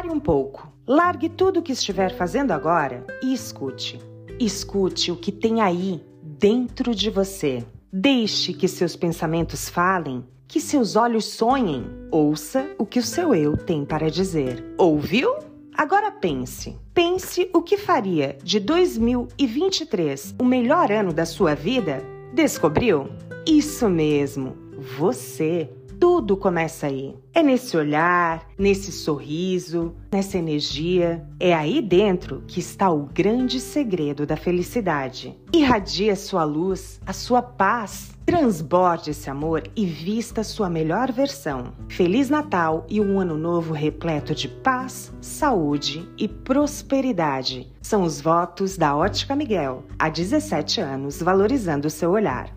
Pare um pouco. Largue tudo o que estiver fazendo agora e escute. Escute o que tem aí, dentro de você. Deixe que seus pensamentos falem, que seus olhos sonhem. Ouça o que o seu eu tem para dizer. Ouviu? Agora pense. Pense o que faria de 2023 o melhor ano da sua vida? Descobriu? Isso mesmo, você. Tudo começa aí. É nesse olhar, nesse sorriso, nessa energia. É aí dentro que está o grande segredo da felicidade. Irradia sua luz, a sua paz. Transborde esse amor e vista sua melhor versão. Feliz Natal e um ano novo repleto de paz, saúde e prosperidade. São os votos da Ótica Miguel, há 17 anos, valorizando o seu olhar.